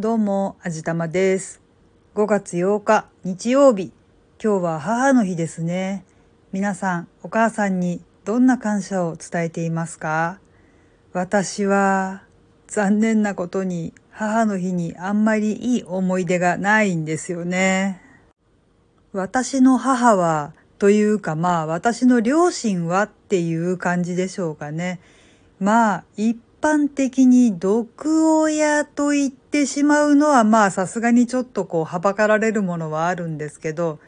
どうも、あじたまです。5月8日、日曜日。今日は母の日ですね。皆さん、お母さんにどんな感謝を伝えていますか？私は、残念なことに、母の日にあんまりいい思い出がないんですよね。私の母は、というかまあ、私の両親はっていう感じでしょうかね。まあ、一般的に毒親と言ってしまうのはまあさすがにちょっとこうはばかられるものはあるんですけど、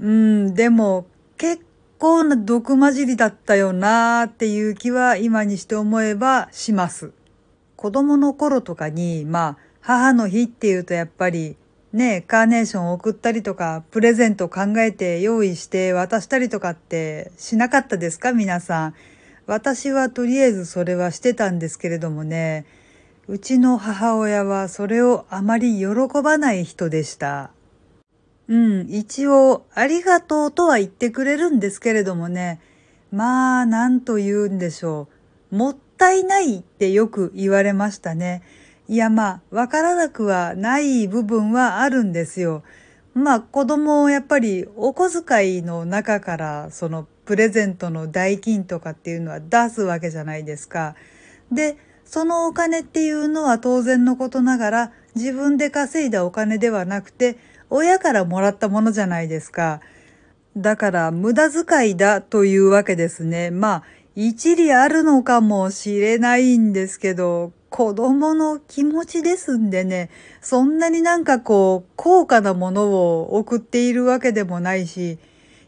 うん、でも結構な毒混じりだったよなーっていう気は今にして思えばします。子供の頃とかにまあ母の日っていうとやっぱりね、カーネーションを送ったりとか、プレゼント考えて用意して渡したりとかってしなかったですか？皆さん。私はとりあえずそれはしてたんですけれどもね、うちの母親はそれをあまり喜ばない人でした。うん、一応ありがとうとは言ってくれるんですけれどもね、まあ、なんと言うんでしょう。もったいないってよく言われましたね。いやまあ、わからなくはない部分はあるんですよ。まあ子供をやっぱりお小遣いの中からそのプレゼントの代金とかっていうのは出すわけじゃないですか。で、そのお金っていうのは当然のことながら自分で稼いだお金ではなくて親からもらったものじゃないですか。だから無駄遣いだというわけですね。まあ一理あるのかもしれないんですけど、子供の気持ちですんでね、そんなになんかこう、高価なものを送っているわけでもないし、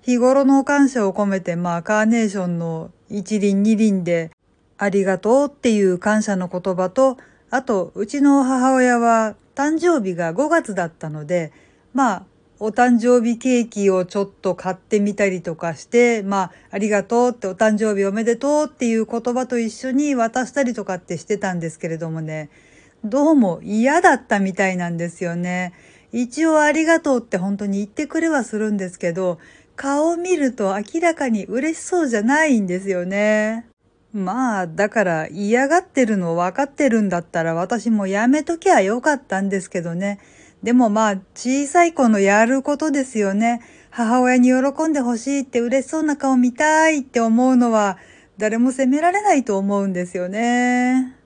日頃の感謝を込めて、まあ、カーネーションの一輪二輪で、ありがとうっていう感謝の言葉と、あと、うちの母親は誕生日が5月だったので、まあ、お誕生日ケーキをちょっと買ってみたりとかして、まあ、ありがとうってお誕生日おめでとうっていう言葉と一緒に渡したりとかってしてたんですけれどもね、どうも嫌だったみたいなんですよね。一応ありがとうって本当に言ってくれはするんですけど、顔を見ると明らかに嬉しそうじゃないんですよね。まあ、だから嫌がってるの分かってるんだったら私もやめときゃよかったんですけどね。でもまあ、小さい子のやることですよね。母親に喜んでほしいって嬉しそうな顔見たいって思うのは、誰も責められないと思うんですよね。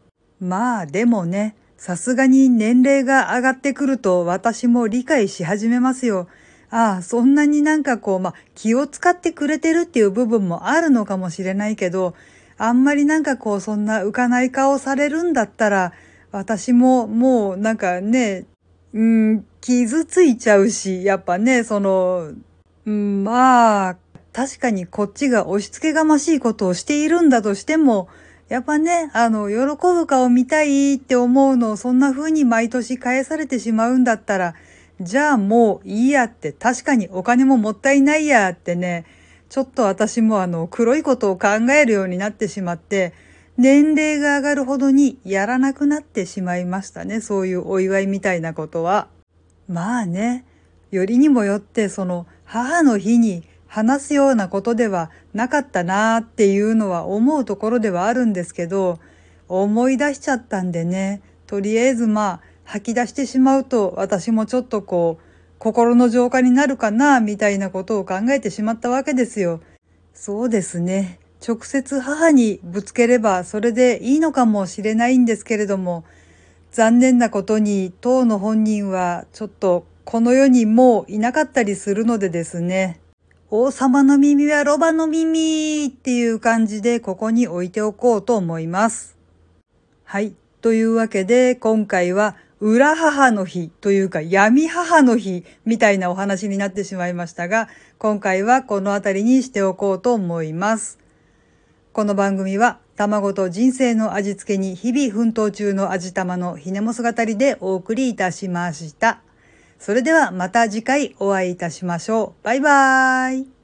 まあ、でもね、さすがに年齢が上がってくると私も理解し始めますよ。ああ、そんなになんかこう、まあ、気を使ってくれてるっていう部分もあるのかもしれないけど、あんまりなんかこう、そんな浮かない顔されるんだったら、私ももうなんかね、うん、傷ついちゃうし、やっぱね、その、うん、まあ、確かにこっちが押し付けがましいことをしているんだとしても、やっぱね、あの、喜ぶ顔見たいって思うのをそんな風に毎年返されてしまうんだったら、じゃあもういいやって、確かにお金ももったいないやってね、ちょっと私もあの、黒いことを考えるようになってしまって、年齢が上がるほどにやらなくなってしまいましたね。そういうお祝いみたいなことは。まあね、よりにもよってその母の日に話すようなことではなかったなーっていうのは思うところではあるんですけど、思い出しちゃったんでね、とりあえずまあ吐き出してしまうと私もちょっとこう心の浄化になるかなみたいなことを考えてしまったわけですよ。そうですね。直接母にぶつければそれでいいのかもしれないんですけれども、残念なことに当の本人はちょっとこの世にもういなかったりするのでですね、王様の耳はロバの耳っていう感じでここに置いておこうと思います。はい。というわけで今回は裏母の日というか闇母の日みたいなお話になってしまいましたが、今回はこの辺りにしておこうと思います。この番組は卵と人生の味付けに日々奮闘中の味玉のひねも姿りでお送りいたしました。それではまた次回お会いいたしましょう。バイバーイ。